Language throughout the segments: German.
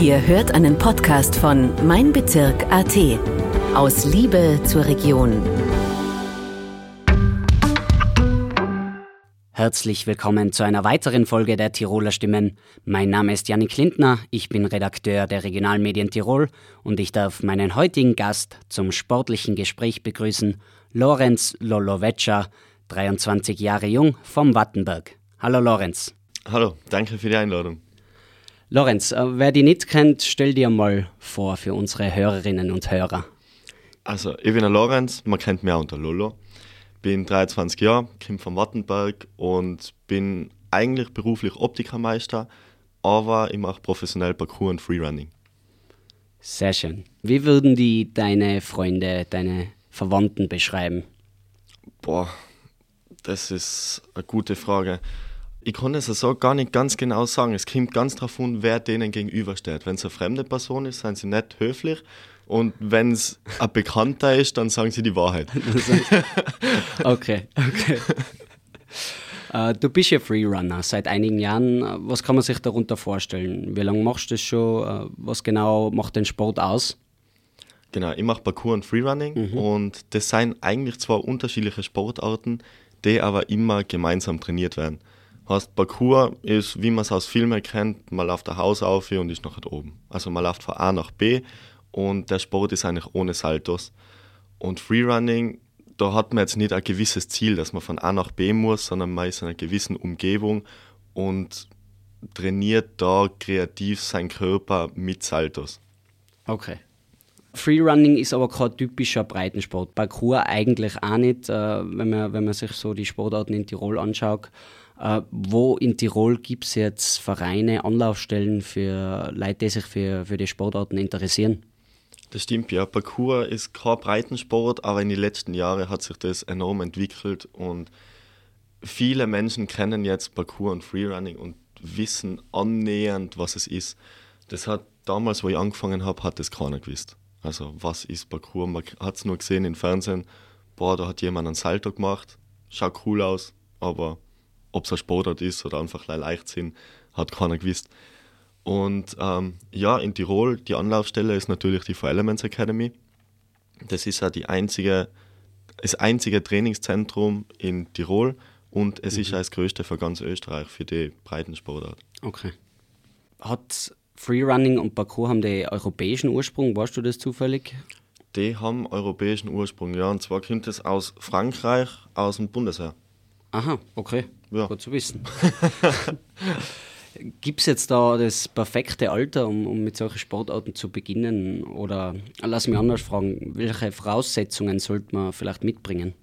Ihr hört einen Podcast von Mein Bezirk AT. Aus Liebe zur Region. Herzlich willkommen zu einer weiteren Folge der Tiroler Stimmen. Mein Name ist Janik Lindner, ich bin Redakteur der Regionalmedien Tirol und ich darf meinen heutigen Gast zum sportlichen Gespräch begrüßen, Lorenz Loloveccia, 23 Jahre jung, vom Wattenberg. Hallo Lorenz. Hallo, danke für die Einladung. Lorenz, äh, wer die nicht kennt, stell dir mal vor für unsere Hörerinnen und Hörer. Also, ich bin der Lorenz, man kennt mich auch unter Lolo. Bin 23 Jahre, komme vom Wattenberg und bin eigentlich beruflich Optikermeister, aber ich mache professionell Parkour und Freerunning. Sehr schön. Wie würden die deine Freunde, deine Verwandten beschreiben? Boah, das ist eine gute Frage. Ich kann es also gar nicht ganz genau sagen. Es kommt ganz darauf an, wer denen gegenübersteht. Wenn es eine fremde Person ist, sind sie nicht höflich. Und wenn es ein Bekannter ist, dann sagen sie die Wahrheit. okay, okay. Uh, du bist ja Freerunner seit einigen Jahren. Was kann man sich darunter vorstellen? Wie lange machst du das schon? Uh, was genau macht den Sport aus? Genau, ich mache Parkour und Freerunning mhm. und das sind eigentlich zwei unterschiedliche Sportarten, die aber immer gemeinsam trainiert werden. Heißt, Parkour ist, wie man es aus Filmen kennt, man läuft ein Haus auf und ist nachher oben. Also man läuft von A nach B und der Sport ist eigentlich ohne Saltos. Und Freerunning, da hat man jetzt nicht ein gewisses Ziel, dass man von A nach B muss, sondern man ist in einer gewissen Umgebung und trainiert da kreativ seinen Körper mit Saltos. Okay. Freerunning ist aber kein typischer Breitensport. Parkour eigentlich auch nicht, äh, wenn, man, wenn man sich so die Sportarten in Tirol anschaut. Äh, wo in Tirol gibt es jetzt Vereine, Anlaufstellen für Leute, die sich für, für die Sportarten interessieren? Das stimmt, ja. Parkour ist kein Breitensport, aber in den letzten Jahren hat sich das enorm entwickelt und viele Menschen kennen jetzt Parkour und Freerunning und wissen annähernd, was es ist. Das hat damals, wo ich angefangen habe, hat das keiner gewusst. Also, was ist Parkour? Man hat es nur gesehen im Fernsehen, boah, da hat jemand einen Salto gemacht, schaut cool aus, aber ob es ein Sportart ist oder einfach leicht sind, hat keiner gewusst. Und ähm, ja, in Tirol, die Anlaufstelle ist natürlich die Four Elements Academy. Das ist ja die einzige, das einzige Trainingszentrum in Tirol und es mhm. ist ja das größte für ganz Österreich für die Breitensportart. Okay. Hat Freerunning und Parkour haben die europäischen Ursprung, weißt du das zufällig? Die haben europäischen Ursprung, ja. Und zwar kommt es aus Frankreich, aus dem Bundesheer. Aha, okay. Ja. Gut zu wissen. Gibt es jetzt da das perfekte Alter, um, um, mit solchen Sportarten zu beginnen? Oder lass mich anders fragen, welche Voraussetzungen sollte man vielleicht mitbringen?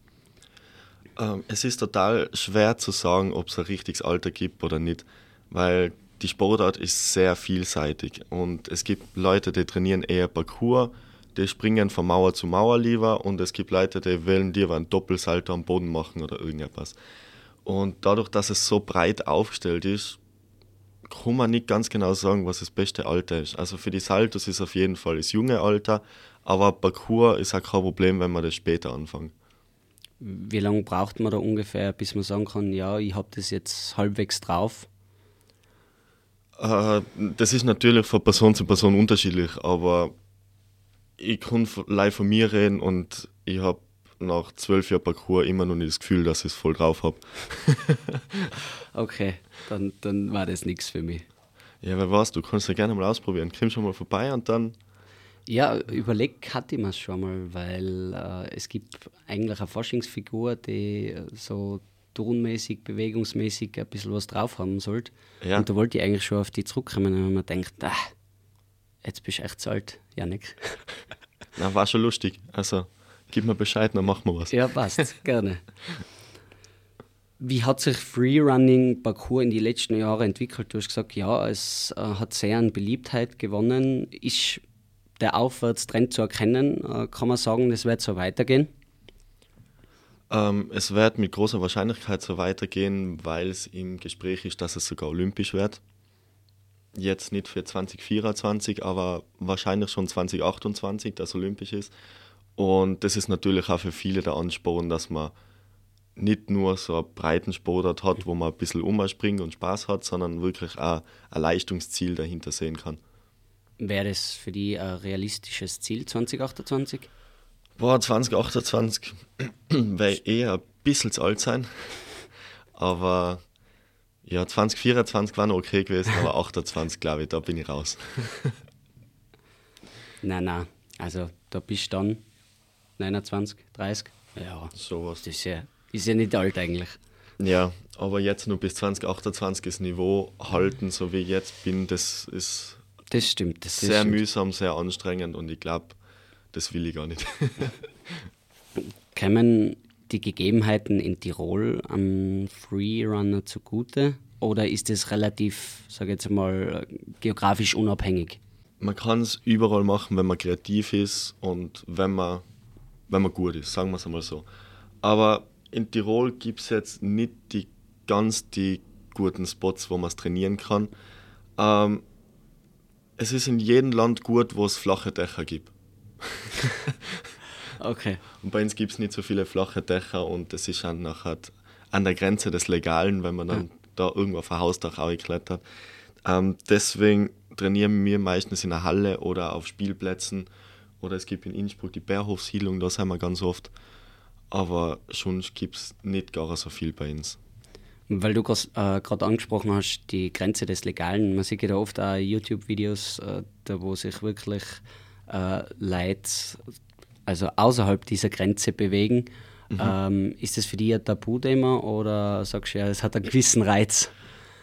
Ähm, es ist total schwer zu sagen, ob es ein richtiges Alter gibt oder nicht, weil die Sportart ist sehr vielseitig und es gibt Leute, die trainieren eher Parkour, die springen von Mauer zu Mauer lieber und es gibt Leute, die wollen dir einen Doppelsalto am Boden machen oder irgendetwas. Und dadurch, dass es so breit aufgestellt ist, kann man nicht ganz genau sagen, was das beste Alter ist. Also für die Saltos ist auf jeden Fall das junge Alter, aber Parkour ist auch kein Problem, wenn man das später anfängt. Wie lange braucht man da ungefähr, bis man sagen kann, ja, ich habe das jetzt halbwegs drauf? Äh, das ist natürlich von Person zu Person unterschiedlich, aber ich kann live von mir reden und ich habe nach zwölf Jahren Parcours immer noch nicht das Gefühl, dass ich es voll drauf habe. okay, dann, dann war das nichts für mich. Ja, wer weiß, du kannst ja gerne mal ausprobieren. Komm schon mal vorbei und dann. Ja, überlegt hatte ich mir schon mal, weil äh, es gibt eigentlich eine Forschungsfigur, die so turnmäßig, bewegungsmäßig ein bisschen was drauf haben sollte. Ja. Und da wollte ich eigentlich schon auf die zurückkommen und man denkt, ah, jetzt bist du echt zu alt, Janik. Na, war schon lustig. Also, gib mir Bescheid, dann machen wir was. Ja, passt, gerne. Wie hat sich Freerunning Parkour in den letzten Jahren entwickelt? Du hast gesagt, ja, es äh, hat sehr an Beliebtheit gewonnen. Ist der Aufwärtstrend zu erkennen? Äh, kann man sagen, das wird so weitergehen? Ähm, es wird mit großer Wahrscheinlichkeit so weitergehen, weil es im Gespräch ist, dass es sogar olympisch wird. Jetzt nicht für 2024, aber wahrscheinlich schon 2028, dass olympisch ist. Und das ist natürlich auch für viele der Ansporn, dass man nicht nur so einen breiten Sportart hat, wo man ein bisschen umspringt und Spaß hat, sondern wirklich auch ein Leistungsziel dahinter sehen kann. Wäre das für dich ein realistisches Ziel 2028? Boah, 2028 wäre eher ein bisschen zu alt sein. Aber ja, 2024 war noch okay gewesen, aber 28 glaube ich, da bin ich raus. nein, nein. Also da bist du dann 29, 30. Ja, sowas. Das ist ja, ist ja nicht alt eigentlich. Ja, aber jetzt nur bis 2028 das Niveau halten, so wie ich jetzt bin, das ist das stimmt, das sehr stimmt. mühsam, sehr anstrengend und ich glaube, das will ich gar nicht. Kämen die Gegebenheiten in Tirol am Freerunner zugute oder ist es relativ, sage jetzt mal, geografisch unabhängig? Man kann es überall machen, wenn man kreativ ist und wenn man, wenn man gut ist, sagen wir es einmal so. Aber in Tirol gibt es jetzt nicht die ganz die guten Spots, wo man es trainieren kann. Ähm, es ist in jedem Land gut, wo es flache Dächer gibt. okay. Und bei uns gibt es nicht so viele flache Dächer und es ist dann nachher an der Grenze des Legalen, wenn man dann ja. da irgendwo auf ein Hausdach klettert. Ähm, deswegen trainieren wir meistens in der Halle oder auf Spielplätzen. Oder es gibt in Innsbruck die Bärhofsiedlung, da sind wir ganz oft. Aber schon gibt es nicht gar so viel bei uns. Weil du gerade äh, angesprochen hast, die Grenze des Legalen. Man sieht ja oft auch YouTube-Videos, äh, da wo sich wirklich äh, Leute also außerhalb dieser Grenze bewegen. Mhm. Ähm, ist das für dich ein Tabuthema oder sagst du ja, es hat einen gewissen Reiz?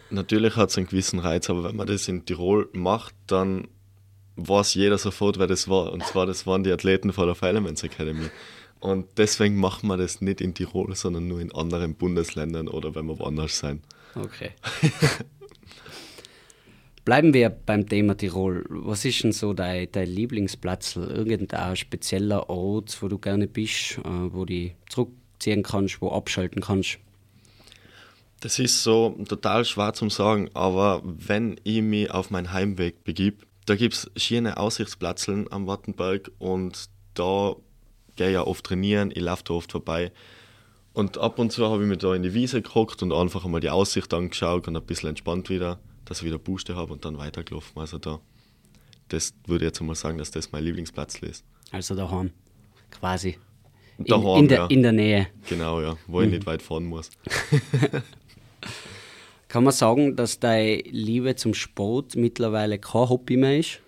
Natürlich hat es einen gewissen Reiz, aber wenn man das in Tirol macht, dann weiß jeder sofort, wer das war. Und zwar, das waren die Athleten von der Filements Academy. Und deswegen machen wir das nicht in Tirol, sondern nur in anderen Bundesländern oder wenn wir woanders sein. Okay. Bleiben wir beim Thema Tirol. Was ist denn so dein, dein Lieblingsplatz? Irgendein spezieller Ort, wo du gerne bist, äh, wo du zurückziehen kannst, wo abschalten kannst? Das ist so total schwer zu sagen, aber wenn ich mich auf meinen Heimweg begib, da gibt es schöne Aussichtsplatzeln am Wattenberg und da gehe ja oft trainieren, ich laufe da oft vorbei. Und ab und zu habe ich mich da in die Wiese geguckt und einfach einmal die Aussicht angeschaut und ein bisschen entspannt wieder, dass ich wieder Buste habe und dann weitergelaufen. Also da, das würde ich jetzt mal sagen, dass das mein Lieblingsplatz ist. Also daheim, quasi. Daheim, in, in, der, ja. in der Nähe. Genau, ja, wo ich mhm. nicht weit fahren muss. Kann man sagen, dass deine Liebe zum Sport mittlerweile kein Hobby mehr ist?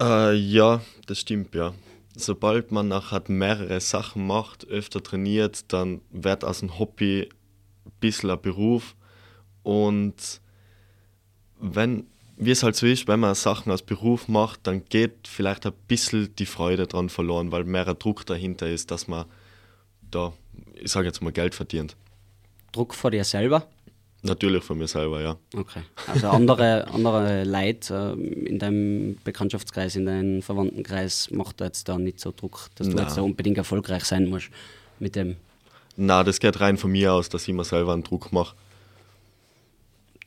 Äh, ja, das stimmt, ja. Sobald man nachher mehrere Sachen macht, öfter trainiert, dann wird aus dem Hobby ein bisschen ein Beruf. Und wenn, wie es halt so ist, wenn man Sachen als Beruf macht, dann geht vielleicht ein bisschen die Freude dran verloren, weil mehr Druck dahinter ist, dass man da, ich sage jetzt mal, Geld verdient. Druck vor dir selber? Natürlich von mir selber, ja. Okay. Also andere, andere Leute äh, in deinem Bekanntschaftskreis, in deinem Verwandtenkreis macht da jetzt da nicht so Druck, dass du Nein. jetzt so unbedingt erfolgreich sein musst mit dem. Na, das geht rein von mir aus, dass ich mir selber einen Druck mache.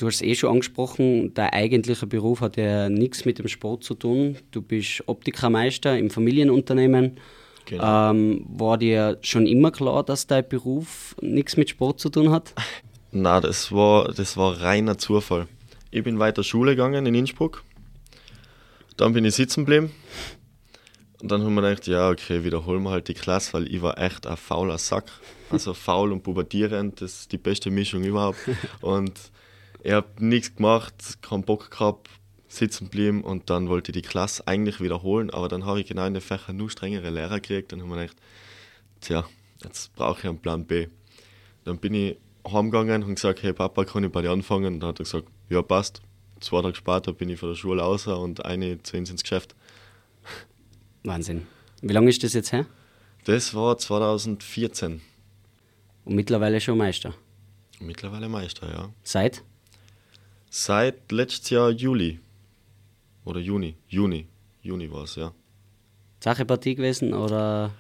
Du hast es eh schon angesprochen, dein eigentlicher Beruf hat ja nichts mit dem Sport zu tun. Du bist Optikermeister im Familienunternehmen. Genau. Ähm, war dir schon immer klar, dass dein Beruf nichts mit Sport zu tun hat? Na, das war, das war reiner Zufall. Ich bin weiter Schule gegangen in Innsbruck. Dann bin ich sitzen geblieben. Und dann haben wir gedacht, ja, okay, wiederholen wir halt die Klasse, weil ich war echt ein fauler Sack. Also faul und pubertierend, das ist die beste Mischung überhaupt. Und ich habe nichts gemacht, keinen Bock gehabt, sitzen geblieben und dann wollte ich die Klasse eigentlich wiederholen, aber dann habe ich genau in den Fächern nur strengere Lehrer gekriegt. Dann haben wir gedacht, tja, jetzt brauche ich einen Plan B. Dann bin ich heimgegangen und gesagt, hey Papa, kann ich bei dir anfangen? Und dann hat er gesagt, ja passt. Zwei Tage später bin ich von der Schule raus und eine zu uns ins Geschäft. Wahnsinn. Wie lange ist das jetzt her? Das war 2014. Und mittlerweile schon Meister? Mittlerweile Meister, ja. Seit? Seit letztes Jahr Juli. Oder Juni. Juni. Juni war es, ja. Sache Partie gewesen oder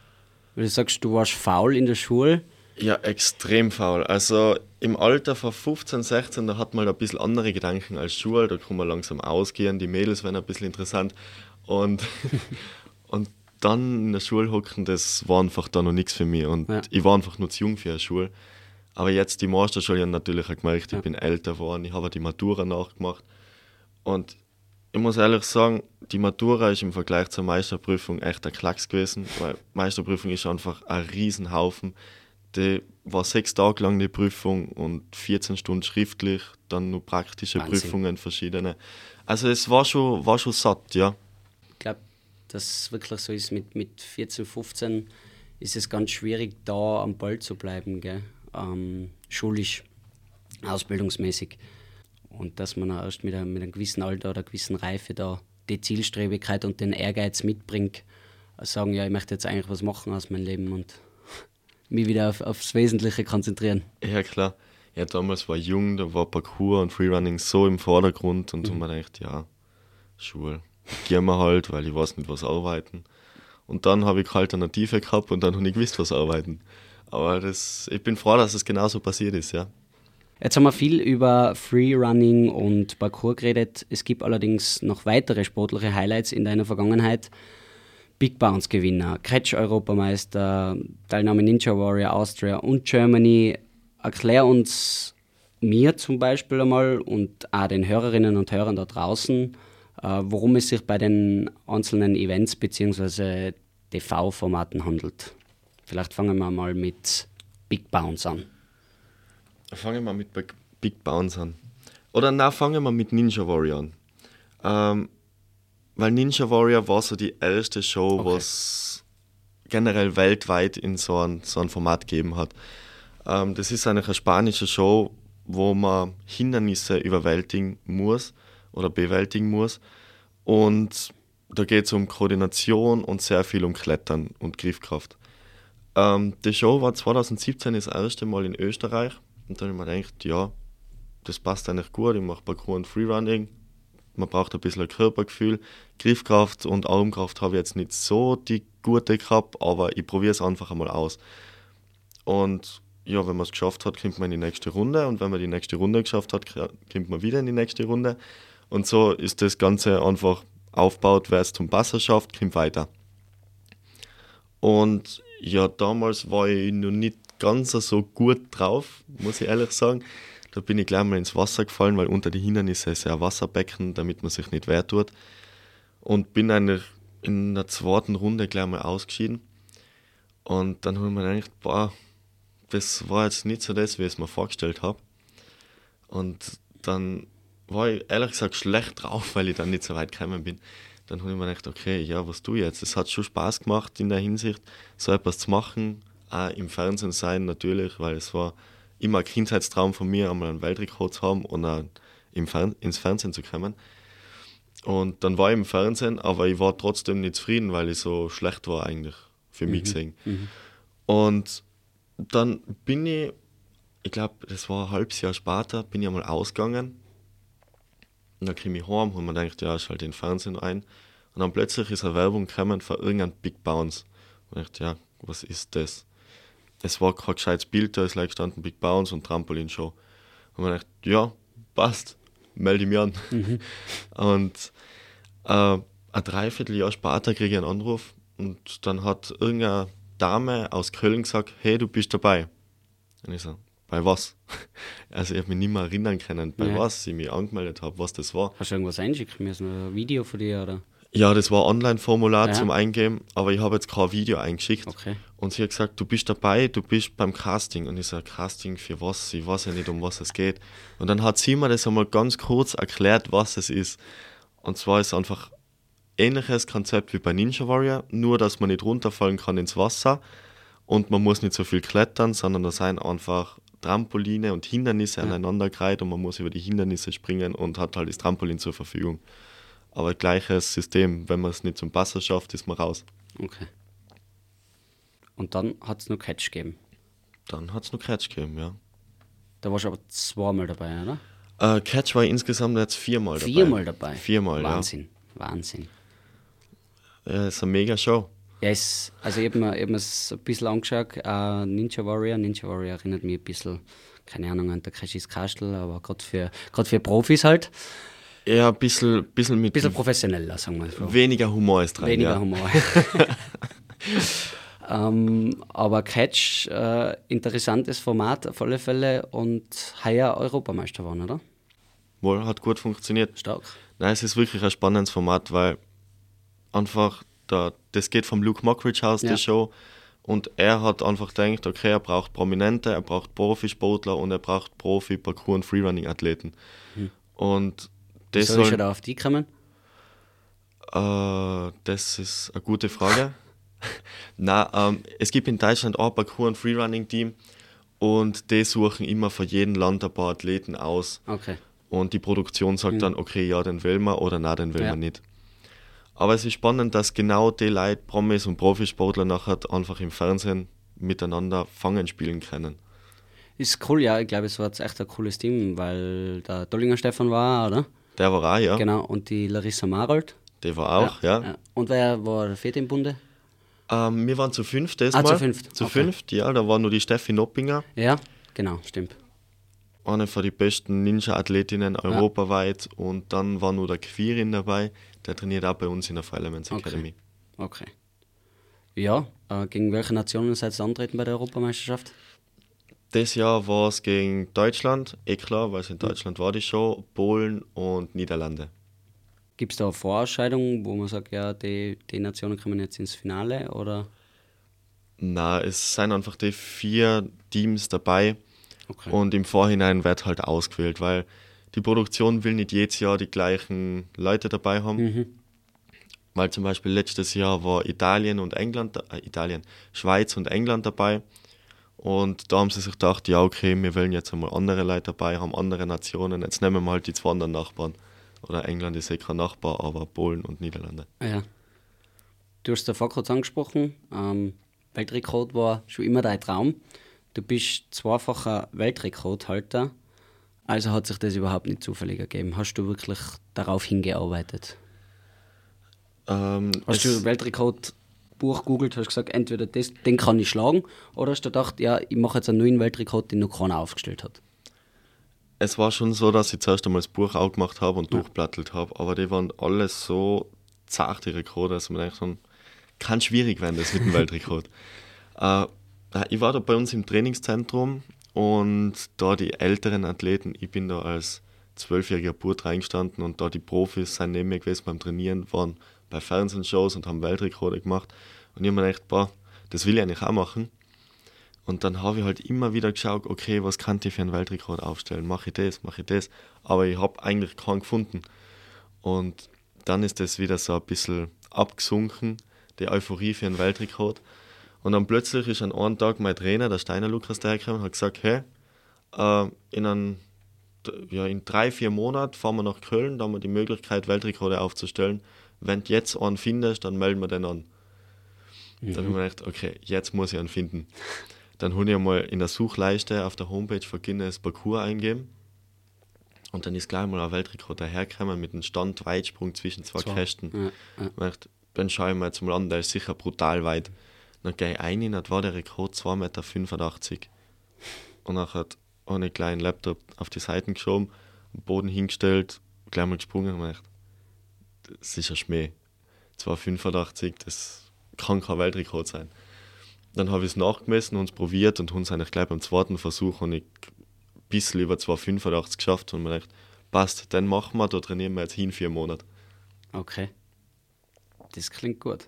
weil du sagst, du warst faul in der Schule? Ja, extrem faul. Also im Alter von 15, 16, da hat man ein bisschen andere Gedanken als Schule. Da kann man langsam ausgehen, die Mädels werden ein bisschen interessant. Und, und dann in der Schule hocken, das war einfach da noch nichts für mich. Und ja. ich war einfach nur zu jung für eine Schule. Aber jetzt die Masterschule habe natürlich auch gemerkt, ich ja. bin älter geworden, ich habe die Matura nachgemacht. Und ich muss ehrlich sagen, die Matura ist im Vergleich zur Meisterprüfung echt ein Klacks gewesen, weil Meisterprüfung ist einfach ein Riesenhaufen. Die war sechs Tage lang die Prüfung und 14 Stunden schriftlich, dann nur praktische Wahnsinn. Prüfungen, verschiedene. Also es war schon, war schon satt, ja. Ich glaube, dass es wirklich so ist, mit, mit 14, 15 ist es ganz schwierig, da am Ball zu bleiben, gell? Ähm, schulisch, ausbildungsmäßig. Und dass man erst mit einem, mit einem gewissen Alter oder einer gewissen Reife da die Zielstrebigkeit und den Ehrgeiz mitbringt, sagen, ja, ich möchte jetzt eigentlich was machen aus meinem Leben und mich wieder auf, aufs Wesentliche konzentrieren. Ja, klar. Ja, damals war ich jung, da war Parkour und Freerunning so im Vordergrund und mhm. man gedacht, ja, Schule, gehen wir halt, weil ich weiß nicht, was arbeiten. Und dann habe ich keine Alternative gehabt und dann habe ich gewusst, was arbeiten. Aber das, ich bin froh, dass es genauso passiert ist, ja. Jetzt haben wir viel über Freerunning und Parkour geredet. Es gibt allerdings noch weitere sportliche Highlights in deiner Vergangenheit. Big Bounce Gewinner, Catch Europameister, Teilnahme Ninja Warrior Austria und Germany. Erklär uns mir zum Beispiel einmal und auch den Hörerinnen und Hörern da draußen, äh, worum es sich bei den einzelnen Events bzw. TV-Formaten handelt. Vielleicht fangen wir mal mit Big Bounce an. Fangen wir mit Big Bounce an. Oder na, fangen wir mit Ninja Warrior an. Ähm, weil Ninja Warrior war so die erste Show, okay. was generell weltweit in so ein, so ein Format gegeben hat. Ähm, das ist eigentlich eine spanische Show, wo man Hindernisse überwältigen muss oder bewältigen muss. Und da geht es um Koordination und sehr viel um Klettern und Griffkraft. Ähm, die Show war 2017 das erste Mal in Österreich und dann habe ich mir gedacht, ja, das passt eigentlich gut. Ich mache Parkour und Freerunning. Man braucht ein bisschen Körpergefühl. Griffkraft und Armkraft habe ich jetzt nicht so die gute gehabt, aber ich probiere es einfach einmal aus. Und ja, wenn man es geschafft hat, kommt man in die nächste Runde. Und wenn man die nächste Runde geschafft hat, kommt man wieder in die nächste Runde. Und so ist das Ganze einfach aufgebaut, wer es zum Passer schafft, kommt weiter. Und ja, damals war ich noch nicht ganz so gut drauf, muss ich ehrlich sagen. Da bin ich gleich mal ins Wasser gefallen, weil unter die Hindernisse ist ja ein Wasserbecken, damit man sich nicht wehr tut. Und bin eigentlich in der zweiten Runde gleich mal ausgeschieden. Und dann habe ich mir gedacht, boah, das war jetzt nicht so das, wie ich es mir vorgestellt habe. Und dann war ich ehrlich gesagt schlecht drauf, weil ich dann nicht so weit gekommen bin. Dann habe ich mir gedacht, okay, ja, was ich jetzt? Es hat schon Spaß gemacht in der Hinsicht, so etwas zu machen auch im Fernsehen sein natürlich, weil es war immer ein Kindheitstraum von mir, einmal einen Weltrekord zu haben und auch im Fern ins Fernsehen zu kommen. Und dann war ich im Fernsehen, aber ich war trotzdem nicht zufrieden, weil ich so schlecht war eigentlich, für mich mhm. gesehen. Mhm. Und dann bin ich, ich glaube, das war ein halbes Jahr später, bin ich einmal ausgegangen. Und dann komme ich heim und man denkt, ja, schalte den Fernsehen ein. Und dann plötzlich ist eine Werbung gekommen für irgendein Big Bounce. Und ich dachte, ja, was ist das? es war kein gescheites Bild, da ist like gestanden Big Bounce und Trampolin-Show. Und man dachte, ja, passt, melde mich an. Mhm. Und äh, ein Dreivierteljahr später kriege ich einen Anruf und dann hat irgendeine Dame aus Köln gesagt, hey, du bist dabei. Und ich so, bei was? Also ich habe mich nicht mehr erinnern können, bei ja. was ich mich angemeldet habe, was das war. Hast du irgendwas einschicken müssen, ein Video von dir oder? Ja, das war ein Online-Formular ja. zum Eingeben, aber ich habe jetzt kein Video eingeschickt. Okay. Und sie hat gesagt, du bist dabei, du bist beim Casting. Und ich sage, Casting für was? Ich weiß ja nicht, um was es geht. Und dann hat sie mir das einmal ganz kurz erklärt, was es ist. Und zwar ist es einfach ähnliches Konzept wie bei Ninja Warrior, nur dass man nicht runterfallen kann ins Wasser und man muss nicht so viel klettern, sondern da sind einfach Trampoline und Hindernisse ja. aneinandergereiht und man muss über die Hindernisse springen und hat halt das Trampolin zur Verfügung. Aber gleiches System, wenn man es nicht zum Passer schafft, ist man raus. Okay. Und dann hat es nur Catch gegeben. Dann hat es nur Catch gegeben, ja. Da warst du aber zweimal dabei, oder? Äh, Catch war insgesamt jetzt viermal dabei. Viermal dabei? Viermal, Wahnsinn, ja. Wahnsinn. Ja, ist eine mega Show. Ja, es, also ich habe mir, hab ein bisschen angeschaut, uh, Ninja Warrior. Ninja Warrior erinnert mich ein bisschen, keine Ahnung, an der Cashis Kastel, aber gerade für, für Profis halt. Ja, ein bisschen, bisschen mit. Bisschen professioneller, sagen wir so. Weniger Humor ist dran. Weniger ja. Humor. ähm, aber Catch, äh, interessantes Format auf alle Fälle und heuer Europameister waren, oder? wohl, hat gut funktioniert. Stark. Nein, es ist wirklich ein spannendes Format, weil einfach da, das geht vom Luke Mockridge aus, Ja. die Show. Und er hat einfach gedacht, okay, er braucht Prominente, er braucht Profisportler und er braucht Profi, Parkour- und Freerunning-Athleten. Und das Soll schon da auf die kommen? äh, das ist eine gute Frage. Na, ähm, es gibt in Deutschland auch ein Parkour- und Freerunning-Team und die suchen immer für jeden Land ein paar Athleten aus. Okay. Und die Produktion sagt dann, okay, ja, den will man oder nein, den will Ja. man nicht. Aber es ist spannend, dass genau die Leute, Promis und Profisportler nachher einfach im Fernsehen miteinander Fangen spielen können. Ist cool, ja. Ich glaube, es war jetzt echt ein cooles Team, weil der Dollinger Stefan war, oder? Der war auch, ja. Genau. Und die Larissa Marold. Der war auch, ja. Und wer war der Vierte im Bunde? Ähm, wir waren zu fünft das Ah, Mal. zu fünft, Zu okay. fünft, ja. Da war nur die Steffi Noppinger, Ja, genau, stimmt. eine von den besten Ninja-Athletinnen europaweit. Und dann war nur der Quirin dabei, der trainiert auch bei uns in der Fire Elements Okay. Academy. Okay. Ja, äh, gegen welche Nationen seid ihr antreten bei der Europameisterschaft? Das Jahr war es gegen Deutschland, eh klar, weil es in Deutschland war die Show, Polen und Niederlande. Gibt es da eine Vorausscheidung, wo man sagt, ja, die, die Nationen kommen jetzt ins Finale? Oder? Na, es sind einfach die vier Teams dabei Okay. und im Vorhinein wird halt ausgewählt, weil die Produktion will nicht jedes Jahr die gleichen Leute dabei haben. Mhm. Weil zum Beispiel letztes Jahr war Italien und England, äh, Italien, Schweiz und England dabei. Und da haben sie sich gedacht, ja okay, wir wollen jetzt einmal andere Leute dabei haben, andere Nationen. Jetzt nehmen wir halt die zwei anderen Nachbarn. Oder England ist eh kein Nachbar, aber Polen und Niederlande. Ah ja. Du hast davor kurz angesprochen, ähm, Weltrekord war schon immer dein Traum. Du bist zweifacher Weltrekordhalter, also hat sich das überhaupt nicht zufällig ergeben. Hast du wirklich darauf hingearbeitet? Ähm, Hast du Weltrekordbuch googelt, hast gesagt, entweder das, den kann ich schlagen, oder hast du gedacht, ja, ich mache jetzt einen neuen Weltrekord, den noch keiner aufgestellt hat? Es war schon so, dass ich zuerst einmal das Buch auch gemacht habe und durchblattelt habe, aber die waren alles so zart, die Rekorde, dass man denkt, schon, kann schwierig werden, das mit dem Weltrekord. äh, ich war da bei uns im Trainingszentrum und da die älteren Athleten, ich bin da als zwölfjähriger Burt reingestanden und da die Profis sind neben mir gewesen beim Trainieren, waren bei Fernsehshows und haben Weltrekorde gemacht. Und ich habe mir gedacht, boah, das will ich eigentlich auch machen. Und dann habe ich halt immer wieder geschaut, okay, was kann ich für einen Weltrekord aufstellen? Mache ich das, mache ich das? Aber ich habe eigentlich keinen gefunden. Und dann ist das wieder so ein bisschen abgesunken, die Euphorie für einen Weltrekord. Und dann plötzlich ist an einem Tag mein Trainer, der Steiner Lukas, dahergekommen und hat gesagt, hey, äh, in, ein, ja, in drei, vier Monaten fahren wir nach Köln, da haben wir die Möglichkeit, Weltrekorde aufzustellen. Wenn du jetzt einen findest, dann melden wir den an. Dann habe ich mir gedacht, okay, jetzt muss ich einen finden. Dann habe ich einmal in der Suchleiste auf der Homepage von Guinness Parcours eingeben. Und dann ist gleich mal ein Weltrekord dahergekommen mit einem Stand Weitsprung zwischen zwei Zwei. Kästen. Ja, ja. Ich dachte, dann schaue ich mir jetzt mal an, der ist sicher brutal weit. Dann gehe ich und dann war der Rekord 2,85 Meter. Und dann hat einen kleinen Laptop auf die Seiten geschoben, am Boden hingestellt, gleich mal gesprungen und gedacht, das ist ein Schmäh. 2,85, das kann kein Weltrekord sein. Dann habe ich es nachgemessen und probiert und haben es eigentlich gleich beim zweiten Versuch und ich ein bisschen über 2,85 geschafft und mir gedacht, passt, dann machen wir, da trainieren wir jetzt hin vier Monate. Okay. Das klingt gut.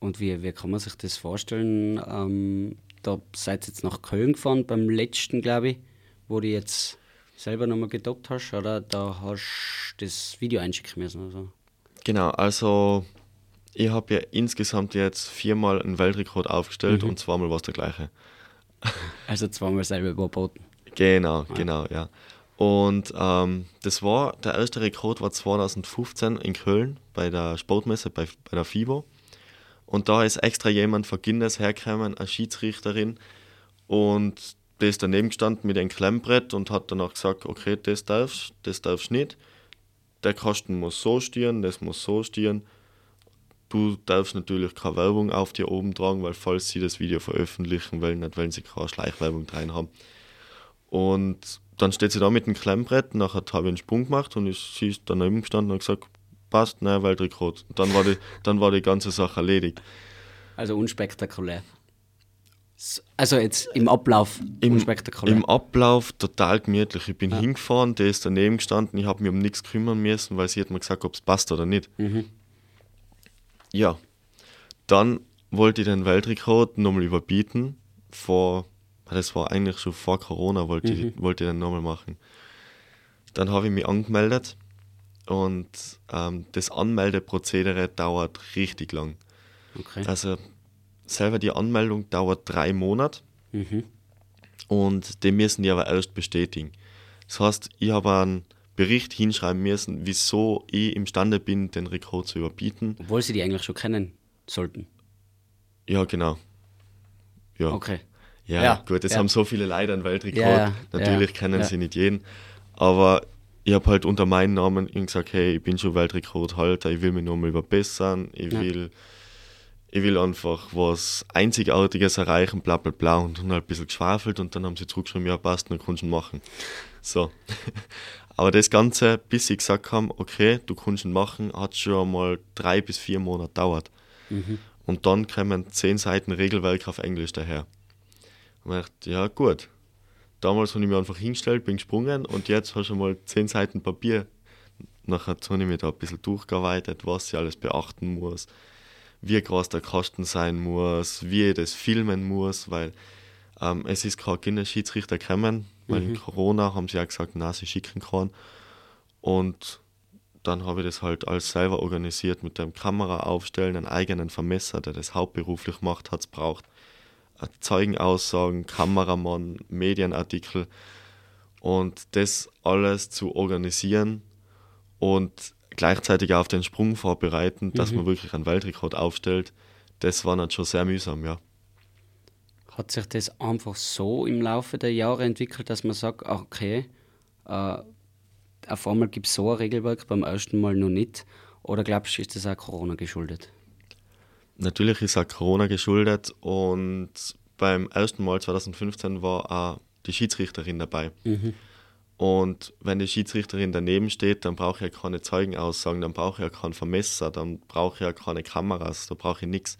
Und wie, wie kann man sich das vorstellen? Ähm, da seid ihr jetzt nach Köln gefahren beim letzten, glaube ich, wo du jetzt selber nochmal gedoppt hast, oder? Da hast du das Video einschicken müssen. Also. Genau, also ich habe ja insgesamt jetzt viermal einen Weltrekord aufgestellt und zweimal war es der gleiche. also zweimal selber überboten. Genau, genau, ja. Und ähm, das war, der erste Rekord war 2015 in Köln bei der Sportmesse, bei, bei der FIBO. Und da ist extra jemand von Guinness hergekommen, eine Schiedsrichterin. Und der ist daneben gestanden mit einem Klemmbrett und hat danach gesagt, okay, das darfst, das darfst nicht. Der Kasten muss so stehen, das muss so stehen. Du darfst natürlich keine Werbung auf dir oben tragen, weil falls sie das Video veröffentlichen wollen, nicht wollen sie keine Schleichwerbung drin haben. Und dann steht sie da mit dem Klemmbrett, nachher habe ich einen Sprung gemacht und ich, sie ist daneben gestanden und gesagt, passt, nein, Weltrekord. Dann war die, dann war die ganze Sache erledigt. Also unspektakulär. Also jetzt im Ablauf Im, unspektakulär. Im Ablauf total gemütlich. Ich bin hingefahren, der ist daneben gestanden, ich habe mich um nichts kümmern müssen, weil sie hat mir gesagt, ob es passt oder nicht. Ja. Dann wollte ich den Weltrekord nochmal überbieten. Vor, das war eigentlich schon vor Corona, wollte, ich, wollte ich den nochmal machen. Dann habe ich mich angemeldet und ähm, das Anmeldeprozedere dauert richtig lang. okay. Also selber die Anmeldung dauert drei Monate Mhm. und den müssen die aber erst bestätigen. Das heißt, ich habe einen Bericht hinschreiben müssen, wieso ich imstande bin, den Rekord zu überbieten. Obwohl sie die eigentlich schon kennen sollten. Ja, genau. Ja, Okay. ja, Ja, gut, es ja. haben so viele Leute einen Weltrekord. Ja, Natürlich kennen sie nicht jeden. Aber ich habe halt unter meinem Namen gesagt, hey, ich bin schon Weltrekordhalter, ich will mich nochmal überbessern, ich Ja. will ich will einfach was Einzigartiges erreichen, bla bla bla und dann halt ein bisschen geschwafelt und dann haben sie zurückgeschrieben, ja passt, dann kannst du ihn machen. So. Aber das Ganze, bis sie gesagt haben, okay, du kannst ihn machen, hat schon einmal drei bis vier Monate dauert. Und dann kommen zehn Seiten Regelwerk auf Englisch daher. Und ich dachte, ja gut. Damals habe ich mich einfach hingestellt, bin gesprungen und jetzt hast du mal zehn Seiten Papier. Nachher habe ich mich da ein bisschen durchgearbeitet, was ich alles beachten muss, wie groß der Kasten sein muss, wie ich das filmen muss, weil ähm, es ist kein Kinderschiedsrichter gekommen, weil in Corona haben sie auch gesagt, na, sie schicken keinen. Und dann habe ich das halt alles selber organisiert mit dem Kamera aufstellen, einen eigenen Vermesser, der das hauptberuflich macht, hat es braucht. Zeugenaussagen, Kameramann, Medienartikel und das alles zu organisieren und gleichzeitig auf den Sprung vorbereiten, dass man wirklich einen Weltrekord aufstellt, das war dann schon sehr mühsam, ja. Hat sich das einfach so im Laufe der Jahre entwickelt, dass man sagt, ah, okay, äh, auf einmal gibt es so ein Regelwerk, beim ersten Mal noch nicht? Oder glaubst du, ist das auch Corona geschuldet? Natürlich ist auch Corona geschuldet und beim ersten Mal 2015 war auch die Schiedsrichterin dabei. Und wenn die Schiedsrichterin daneben steht, dann brauche ich ja keine Zeugenaussagen, dann brauche ich ja keinen Vermesser, dann brauche ich ja keine Kameras, da brauche ich nichts.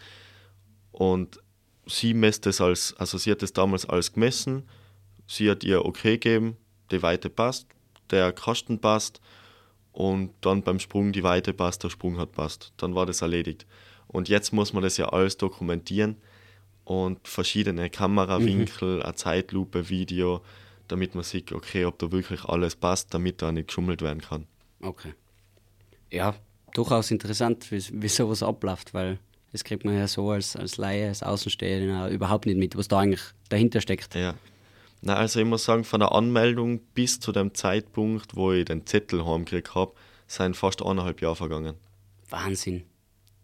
Und sie messt es als, also sie hat es damals alles gemessen, sie hat ihr okay gegeben, die Weite passt, der Kasten passt und dann beim Sprung die Weite passt, der Sprung hat passt. Dann war das erledigt. Und jetzt muss man das ja alles dokumentieren und verschiedene Kamerawinkel, eine Zeitlupe, Video, damit man sieht, okay, ob da wirklich alles passt, damit da nicht geschummelt werden kann. Okay. Ja, durchaus interessant, wie, wie sowas abläuft, weil das kriegt man ja so als, als Laie, als Außenstehender überhaupt nicht mit, was da eigentlich dahinter steckt. Ja. Na, also ich muss sagen, von der Anmeldung bis zu dem Zeitpunkt, wo ich den Zettel heimgekriegt habe, sind fast eineinhalb Jahre vergangen. Wahnsinn.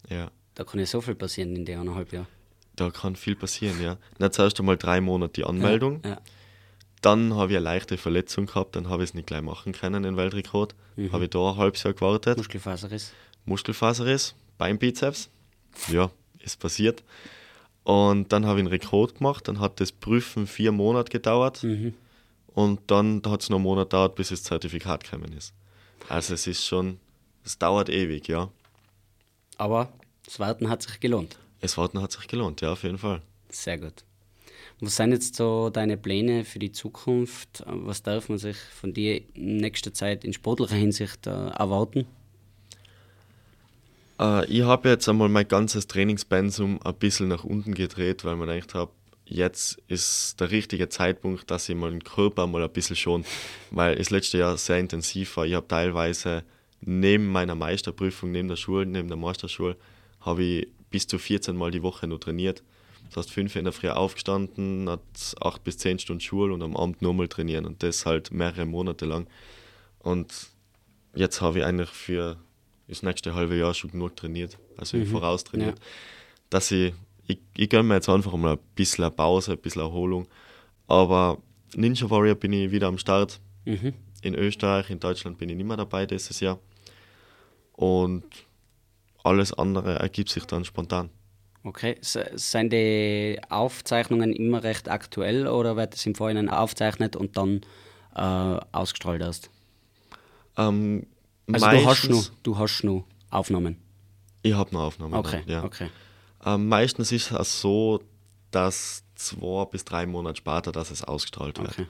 Ja. Da kann ja so viel passieren in den eineinhalb Jahren. Da kann viel passieren, ja. Na, zuerst einmal drei Monate die Anmeldung. Ja. Dann habe ich eine leichte Verletzung gehabt, dann habe ich es nicht gleich machen können, den Weltrekord. Habe ich da ein halbes Jahr gewartet. Muskelfaserriss. Muskelfaserriss, Beinbizeps. Ja, ist passiert. Und dann habe ich einen Rekord gemacht, dann hat das Prüfen vier Monate gedauert. Und dann hat es noch einen Monat gedauert, bis das Zertifikat gekommen ist. Also es ist schon, es dauert ewig, ja. Aber das Warten hat sich gelohnt. Es warten hat sich gelohnt, ja, auf jeden Fall. Sehr gut. Was sind jetzt so deine Pläne für die Zukunft? Was darf man sich von dir in nächster Zeit in sportlicher Hinsicht äh, erwarten? Äh, ich habe jetzt einmal mein ganzes Trainingspensum ein bisschen nach unten gedreht, weil man gedacht habe, jetzt ist der richtige Zeitpunkt, dass ich meinen Körper mal ein bisschen schon, weil das letzte Jahr sehr intensiv war. Ich habe teilweise neben meiner Meisterprüfung, neben der Schule, neben der Meisterschule, habe ich bis zu 14 Mal die Woche nur trainiert. Das heißt, fünf in der Früh aufgestanden, hat acht bis zehn Stunden Schule und am Abend nochmal trainieren und das halt mehrere Monate lang. Und jetzt habe ich eigentlich für das nächste halbe Jahr schon genug trainiert, also im Voraus trainiert, dass ich, ich, ich gönne mir jetzt einfach mal ein bisschen Pause, ein bisschen Erholung. Aber Ninja Warrior bin ich wieder am Start. In Österreich, in Deutschland bin ich nicht mehr dabei dieses Jahr. Und alles andere ergibt sich dann spontan. Okay. S sind die Aufzeichnungen immer recht aktuell oder wird es im Vorhinein aufgezeichnet und dann äh, ausgestrahlt erst? Ähm, Also du hast, noch, du hast noch Aufnahmen. Ich habe noch Aufnahmen. Okay, ja. okay. Ähm, meistens ist es so, dass zwei bis drei Monate später, dass es ausgestrahlt wird. Okay.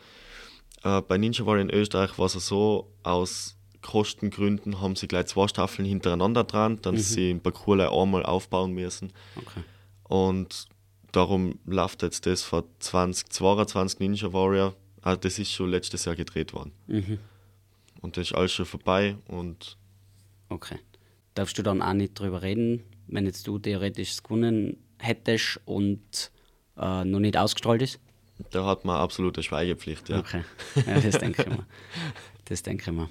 Äh, bei Ninja Warrior in Österreich war es so, aus Kostengründen haben sie gleich zwei Staffeln hintereinander dran, dann mhm. sie den Parcours einmal aufbauen müssen. Okay. Und darum läuft jetzt das vor 2022 Ninja Warrior. Also das ist schon letztes Jahr gedreht worden. Mhm. Und das ist alles schon vorbei und. Okay. Darfst du dann auch nicht drüber reden, wenn jetzt du theoretisch gewonnen hättest und äh, noch nicht ausgestrahlt ist? Da hat man absolute Schweigepflicht, ja. Okay, ja, das denke ich mal. Das denke ich mir.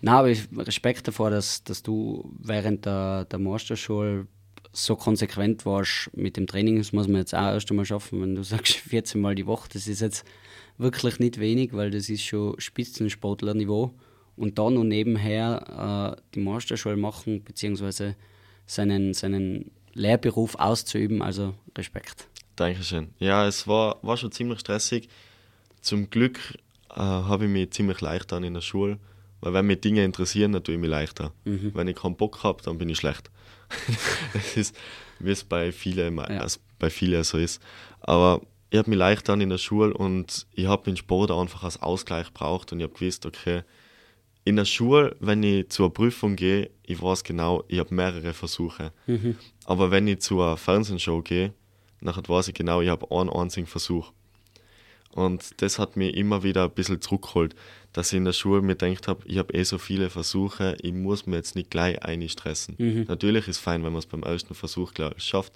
Nein, aber ich Respekt davor, dass, dass du während der, der Masterschule so konsequent warst mit dem Training. Das muss man jetzt auch erst einmal schaffen. Wenn du sagst 14 Mal die Woche, das ist jetzt wirklich nicht wenig, weil das ist schon Spitzensportlerniveau. Und dann noch nebenher äh, die Masterschule machen, beziehungsweise seinen, seinen Lehrberuf auszuüben. Also Respekt. Dankeschön. Ja, es war, war schon ziemlich stressig. Zum Glück äh, habe ich mich ziemlich leicht an in der Schule, weil wenn mich Dinge interessieren, dann tue ich mich leichter. Mhm. Wenn ich keinen Bock habe, dann bin ich schlecht. das ist, wie es bei vielen, ja. bei vielen so ist. Aber ich habe mich leicht an in der Schule und ich habe den Sport einfach als Ausgleich gebraucht und ich habe gewusst, okay, in der Schule, wenn ich zur Prüfung gehe, ich weiß genau, ich habe mehrere Versuche. Mhm. Aber wenn ich zur Fernsehshow gehe, nachher weiß ich genau, ich habe einen einzigen Versuch. Und das hat mir immer wieder ein bisschen zurückgeholt, dass ich in der Schule mir gedacht habe, ich habe eh so viele Versuche, ich muss mir jetzt nicht gleich einstressen. Mhm. Natürlich ist es fein, wenn man es beim ersten Versuch gleich schafft,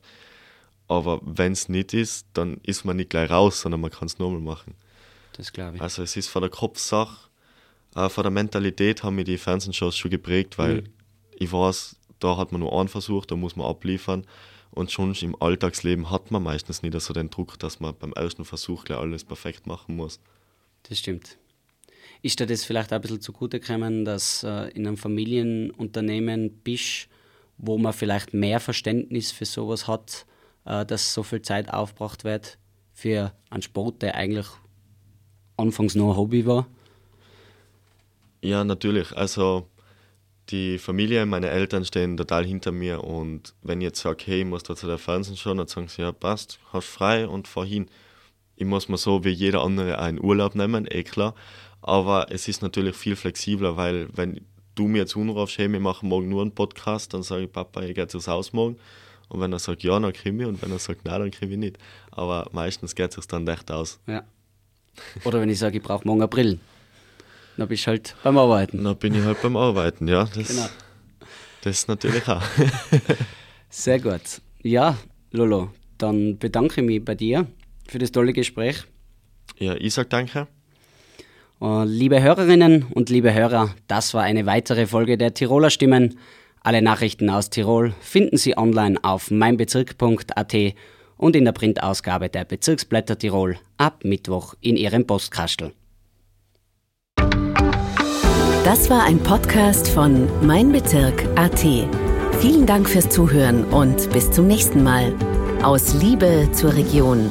aber wenn es nicht ist, dann ist man nicht gleich raus, sondern man kann es nochmal machen. Das glaube ich. Also es ist von der Kopfsache, äh, von der Mentalität haben mir die Fernsehshows schon geprägt, weil mhm. ich weiß, da hat man nur einen Versuch, da muss man abliefern. Und schon im Alltagsleben hat man meistens nicht so den Druck, dass man beim ersten Versuch gleich alles perfekt machen muss. Das stimmt. Ist dir das vielleicht auch ein bisschen zugute gekommen, dass äh, in einem Familienunternehmen bist, wo man vielleicht mehr Verständnis für sowas hat, äh, dass so viel Zeit aufgebracht wird für einen Sport, der eigentlich anfangs nur ein Hobby war? Ja, natürlich. Also die Familie, meine Eltern stehen total hinter mir und wenn ich jetzt sage, hey, ich muss da zu der Fernsehen schauen, dann sagen sie, ja, passt, hast frei und fahr hin. Ich muss mir so wie jeder andere einen Urlaub nehmen, eh klar. Aber es ist natürlich viel flexibler, weil wenn du mir jetzt anrufst, hey, wir machen morgen nur einen Podcast, dann sage ich, Papa, ich gehe jetzt Haus morgen. Und wenn er sagt ja, dann kriege ich und wenn er sagt nein, dann kriege ich nicht. Aber meistens geht es dann echt aus. Ja. Oder wenn ich sage, ich brauche morgen April. Dann bist du halt beim Arbeiten. Dann bin ich halt beim Arbeiten, ja. Das, genau. das natürlich auch. Sehr gut. Ja, Lolo, dann bedanke ich mich bei dir für das tolle Gespräch. Ja, ich sage danke. Liebe Hörerinnen und liebe Hörer, das war eine weitere Folge der Tiroler Stimmen. Alle Nachrichten aus Tirol finden Sie online auf meinbezirk.at und in der Printausgabe der Bezirksblätter Tirol ab Mittwoch in Ihrem Postkastel. Das war ein Podcast von Mein Bezirk AT. Vielen Dank fürs Zuhören und bis zum nächsten Mal. Aus Liebe zur Region.